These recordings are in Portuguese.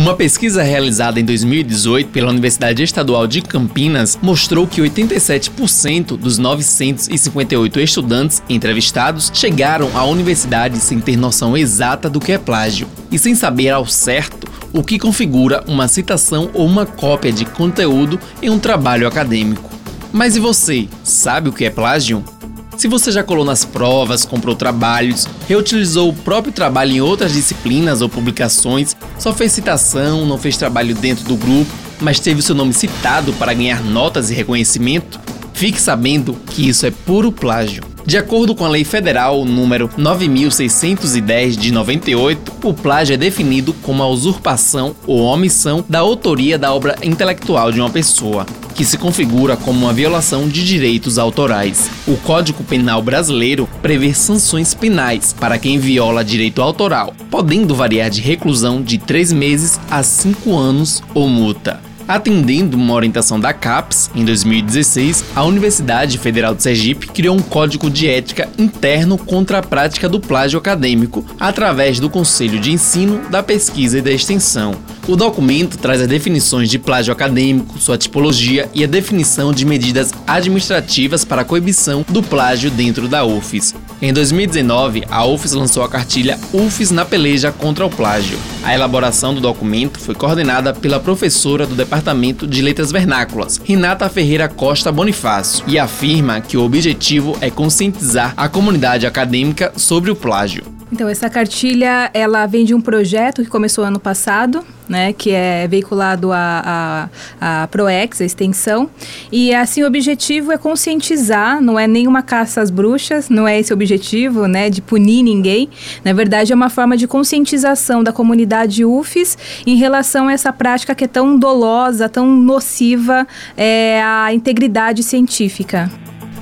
Uma pesquisa realizada em 2018 pela Universidade Estadual de Campinas mostrou que 87% dos 958 estudantes entrevistados chegaram à universidade sem ter noção exata do que é plágio e sem saber ao certo o que configura uma citação ou uma cópia de conteúdo em um trabalho acadêmico. Mas e você, sabe o que é plágio? Se você já colou nas provas, comprou trabalhos, reutilizou o próprio trabalho em outras disciplinas ou publicações, só fez citação, não fez trabalho dentro do grupo, mas teve seu nome citado para ganhar notas e reconhecimento, fique sabendo que isso é puro plágio. De acordo com a Lei Federal número 9610 de 98, o plágio é definido como a usurpação ou omissão da autoria da obra intelectual de uma pessoa, que se configura como uma violação de direitos autorais. O Código Penal brasileiro prevê sanções penais para quem viola direito autoral, podendo variar de reclusão de 3 meses a 5 anos ou multa. Atendendo uma orientação da CAPES, em 2016, a Universidade Federal de Sergipe criou um código de ética interno contra a prática do plágio acadêmico, através do Conselho de Ensino, da Pesquisa e da Extensão. O documento traz as definições de plágio acadêmico, sua tipologia e a definição de medidas administrativas para a coibição do plágio dentro da UFES. Em 2019, a UFES lançou a cartilha UFES na peleja contra o plágio. A elaboração do documento foi coordenada pela professora do Departamento de Letras Vernáculas, Renata Ferreira Costa Bonifácio, e afirma que o objetivo é conscientizar a comunidade acadêmica sobre o plágio. Então, essa cartilha, ela vem de um projeto que começou ano passado, né, que é veiculado a, a, a ProEx, a extensão, e assim o objetivo é conscientizar, não é nenhuma caça às bruxas, não é esse o objetivo, né, de punir ninguém, na verdade é uma forma de conscientização da comunidade UFES em relação a essa prática que é tão dolosa, tão nociva é, à integridade científica.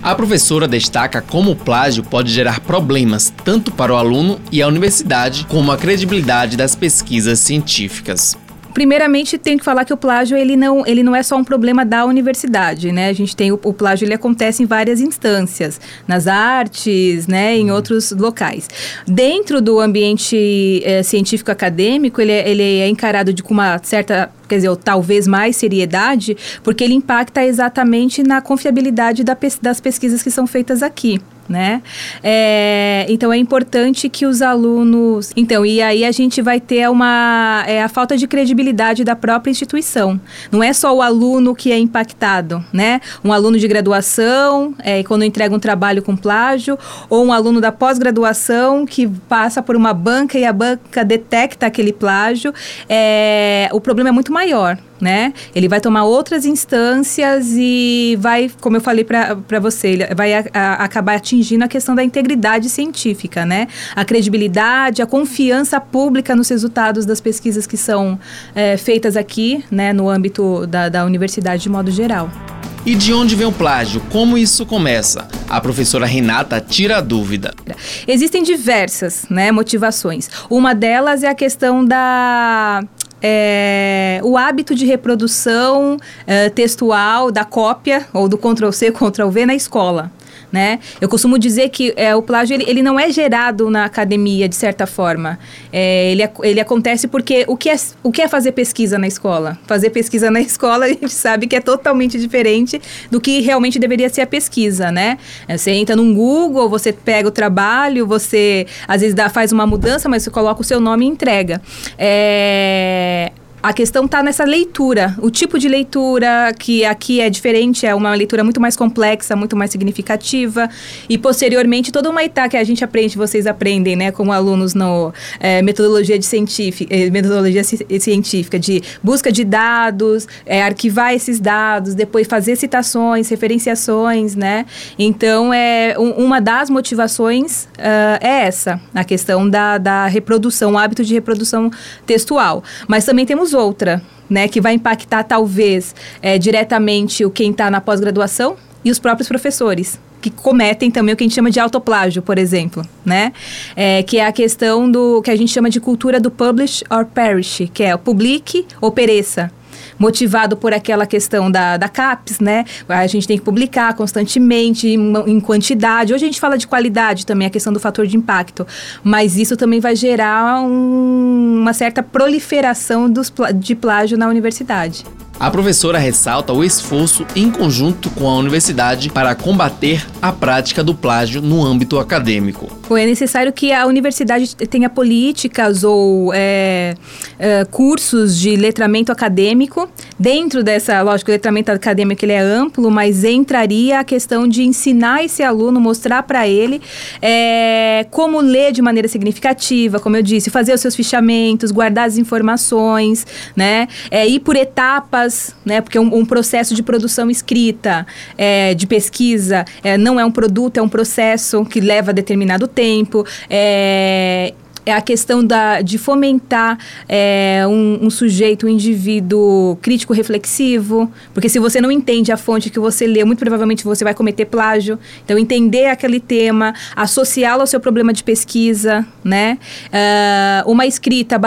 A professora destaca como o plágio pode gerar problemas tanto para o aluno e a universidade, como a credibilidade das pesquisas científicas primeiramente tem que falar que o plágio ele não, ele não é só um problema da universidade, né? A gente tem o, o plágio ele acontece em várias instâncias, nas artes, né, em uhum. outros locais. Dentro do ambiente é, científico acadêmico, ele é, ele é encarado de com uma certa quer dizer, ou talvez mais seriedade, porque ele impacta exatamente na confiabilidade da, das pesquisas que são feitas aqui né? É, então é importante que os alunos. Então, e aí a gente vai ter uma é, a falta de credibilidade da própria instituição. Não é só o aluno que é impactado, né? Um aluno de graduação, é, quando entrega um trabalho com plágio, ou um aluno da pós-graduação que passa por uma banca e a banca detecta aquele plágio. É, o problema é muito maior né? Ele vai tomar outras instâncias e vai, como eu falei para você, ele vai a, a, acabar atingindo a questão da integridade científica, né? A credibilidade, a confiança pública nos resultados das pesquisas que são é, feitas aqui, né? No âmbito da, da universidade de modo geral. E de onde vem o plágio? Como isso começa? A professora Renata tira a dúvida. Existem diversas né, motivações. Uma delas é a questão da é, o hábito de reprodução é, textual da cópia ou do Ctrl-C, Ctrl-V na escola né? Eu costumo dizer que é, o plágio ele, ele não é gerado na academia de certa forma. É, ele, ele acontece porque o que, é, o que é fazer pesquisa na escola? Fazer pesquisa na escola a gente sabe que é totalmente diferente do que realmente deveria ser a pesquisa, né? É, você entra num Google, você pega o trabalho, você às vezes dá, faz uma mudança, mas você coloca o seu nome e entrega. É, a questão está nessa leitura, o tipo de leitura que aqui é diferente, é uma leitura muito mais complexa, muito mais significativa e posteriormente toda uma etapa que a gente aprende, vocês aprendem, né, como alunos no é, metodologia de científica, eh, metodologia científica de busca de dados, é, arquivar esses dados, depois fazer citações, referenciações, né? Então é um, uma das motivações uh, é essa, a questão da, da reprodução, o hábito de reprodução textual. Mas também temos temos outra, né, que vai impactar talvez é, diretamente o quem está na pós-graduação e os próprios professores que cometem também o que a gente chama de autoplágio, por exemplo, né? É, que é a questão do que a gente chama de cultura do publish or perish, que é o publique ou pereça motivado por aquela questão da, da CAPES, né? A gente tem que publicar constantemente, em, em quantidade. Hoje a gente fala de qualidade também, a questão do fator de impacto. Mas isso também vai gerar um, uma certa proliferação dos, de plágio na universidade. A professora ressalta o esforço em conjunto com a universidade para combater a prática do plágio no âmbito acadêmico. É necessário que a universidade tenha políticas ou é, é, cursos de letramento acadêmico. Dentro dessa, lógico, o letramento acadêmico ele é amplo, mas entraria a questão de ensinar esse aluno, mostrar para ele é, como ler de maneira significativa, como eu disse, fazer os seus fichamentos, guardar as informações, né? É, ir por etapas né? Porque um, um processo de produção escrita, é, de pesquisa, é, não é um produto, é um processo que leva determinado tempo. É, é a questão da, de fomentar é, um, um, sujeito, um indivíduo crítico reflexivo, porque se você não entende a fonte que você lê, muito provavelmente você vai cometer plágio. Então, entender aquele tema, associá-lo ao seu problema de pesquisa, né? Uh, uma escrita,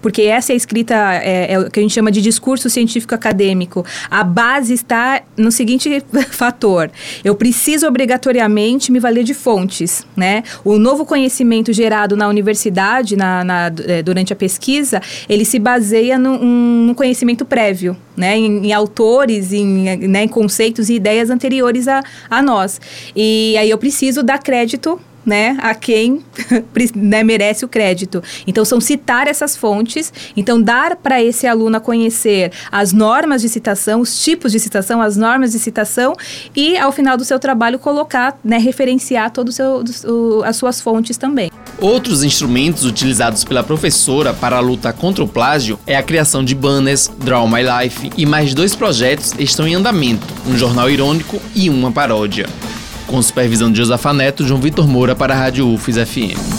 porque essa é a escrita, é, é, o que a gente chama de discurso científico acadêmico. A base está no seguinte fator: eu preciso obrigatoriamente me valer de fontes, né? O novo conhecimento gerado na universidade na, na, é, durante a pesquisa, ele se baseia num, conhecimento prévio, né? Em, em autores, em, né, em conceitos e ideias anteriores a, a nós. E aí eu preciso dar crédito né, a quem né, merece o crédito. Então, são citar essas fontes, então dar para esse aluno conhecer as normas de citação, os tipos de citação, as normas de citação e, ao final do seu trabalho, colocar, né, referenciar todas as suas fontes também. Outros instrumentos utilizados pela professora para a luta contra o plágio é a criação de banners, Draw My Life e mais dois projetos estão em andamento, um jornal irônico e uma paródia. Com supervisão de Josafa Neto, João Vitor Moura para a Rádio UFES FM.